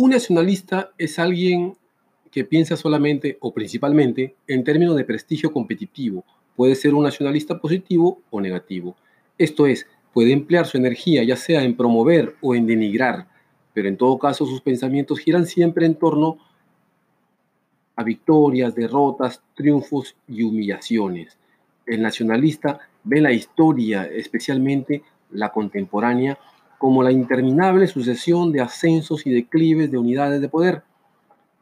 Un nacionalista es alguien que piensa solamente o principalmente en términos de prestigio competitivo. Puede ser un nacionalista positivo o negativo. Esto es, puede emplear su energía ya sea en promover o en denigrar, pero en todo caso sus pensamientos giran siempre en torno a victorias, derrotas, triunfos y humillaciones. El nacionalista ve la historia, especialmente la contemporánea, como la interminable sucesión de ascensos y declives de unidades de poder.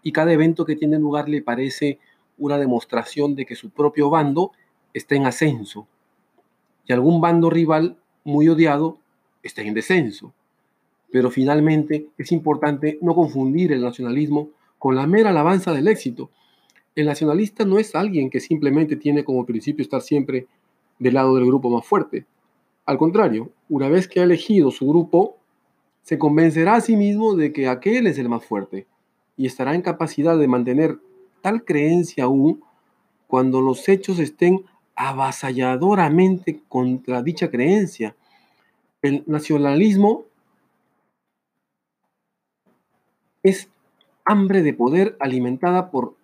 Y cada evento que tiene lugar le parece una demostración de que su propio bando está en ascenso y algún bando rival muy odiado está en descenso. Pero finalmente es importante no confundir el nacionalismo con la mera alabanza del éxito. El nacionalista no es alguien que simplemente tiene como principio estar siempre del lado del grupo más fuerte. Al contrario, una vez que ha elegido su grupo, se convencerá a sí mismo de que aquel es el más fuerte y estará en capacidad de mantener tal creencia aún cuando los hechos estén avasalladoramente contra dicha creencia. El nacionalismo es hambre de poder alimentada por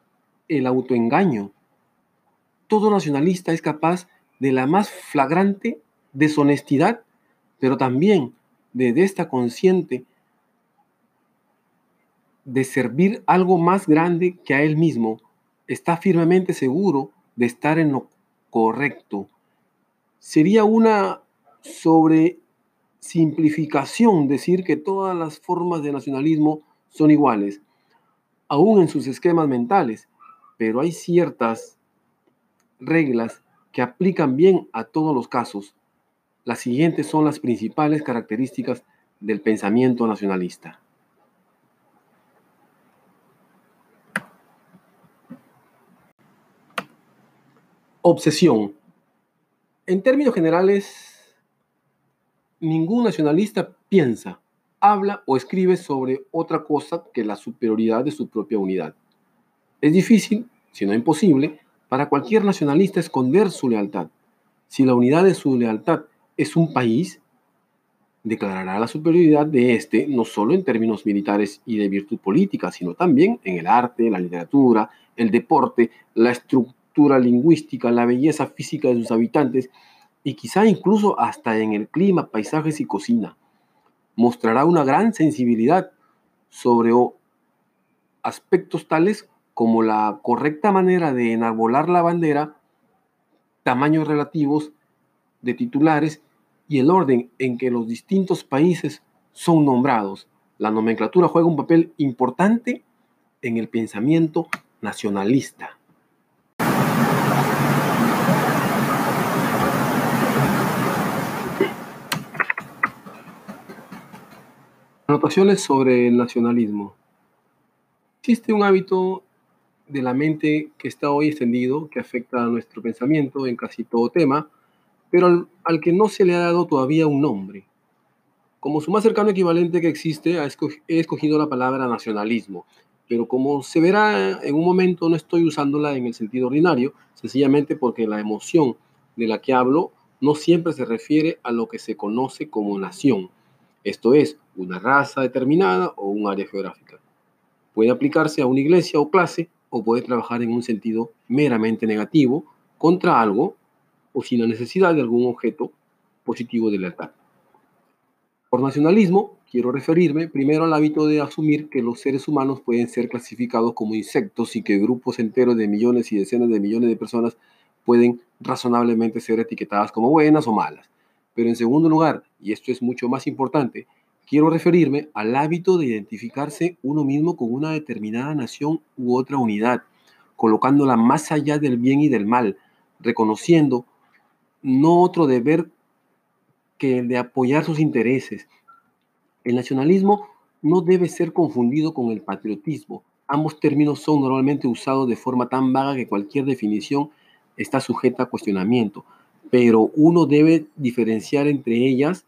el autoengaño. Todo nacionalista es capaz de la más flagrante deshonestidad, pero también de esta consciente de servir algo más grande que a él mismo. Está firmemente seguro de estar en lo correcto. Sería una sobresimplificación decir que todas las formas de nacionalismo son iguales, aún en sus esquemas mentales, pero hay ciertas reglas que aplican bien a todos los casos las siguientes son las principales características del pensamiento nacionalista. Obsesión. En términos generales, ningún nacionalista piensa, habla o escribe sobre otra cosa que la superioridad de su propia unidad. Es difícil, si no imposible, para cualquier nacionalista esconder su lealtad. Si la unidad de su lealtad es un país, declarará la superioridad de este no solo en términos militares y de virtud política, sino también en el arte, la literatura, el deporte, la estructura lingüística, la belleza física de sus habitantes y quizá incluso hasta en el clima, paisajes y cocina. Mostrará una gran sensibilidad sobre aspectos tales como la correcta manera de enarbolar la bandera, tamaños relativos, de titulares y el orden en que los distintos países son nombrados. La nomenclatura juega un papel importante en el pensamiento nacionalista. Anotaciones sobre el nacionalismo. Existe un hábito de la mente que está hoy extendido, que afecta a nuestro pensamiento en casi todo tema, pero al, que no se le ha dado todavía un nombre. Como su más cercano equivalente que existe, he escogido la palabra nacionalismo, pero como se verá en un momento no estoy usándola en el sentido ordinario, sencillamente porque la emoción de la que hablo no siempre se refiere a lo que se conoce como nación, esto es, una raza determinada o un área geográfica. Puede aplicarse a una iglesia o clase o puede trabajar en un sentido meramente negativo contra algo o sin la necesidad de algún objeto positivo de lealtad. Por nacionalismo, quiero referirme primero al hábito de asumir que los seres humanos pueden ser clasificados como insectos y que grupos enteros de millones y decenas de millones de personas pueden razonablemente ser etiquetadas como buenas o malas. Pero en segundo lugar, y esto es mucho más importante, quiero referirme al hábito de identificarse uno mismo con una determinada nación u otra unidad, colocándola más allá del bien y del mal, reconociendo no otro deber que el de apoyar sus intereses. El nacionalismo no debe ser confundido con el patriotismo. Ambos términos son normalmente usados de forma tan vaga que cualquier definición está sujeta a cuestionamiento, pero uno debe diferenciar entre ellas,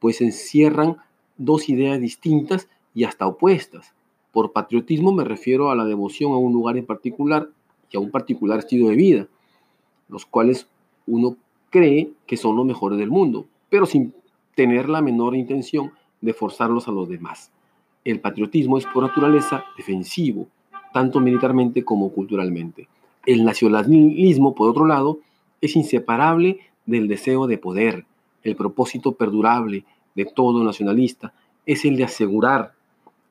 pues encierran dos ideas distintas y hasta opuestas. Por patriotismo me refiero a la devoción a un lugar en particular y a un particular estilo de vida, los cuales uno cree que son los mejores del mundo, pero sin tener la menor intención de forzarlos a los demás. El patriotismo es por naturaleza defensivo, tanto militarmente como culturalmente. El nacionalismo, por otro lado, es inseparable del deseo de poder. El propósito perdurable de todo nacionalista es el de asegurar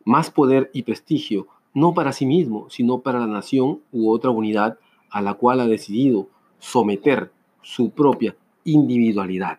más poder y prestigio, no para sí mismo, sino para la nación u otra unidad a la cual ha decidido someter su propia individualidad.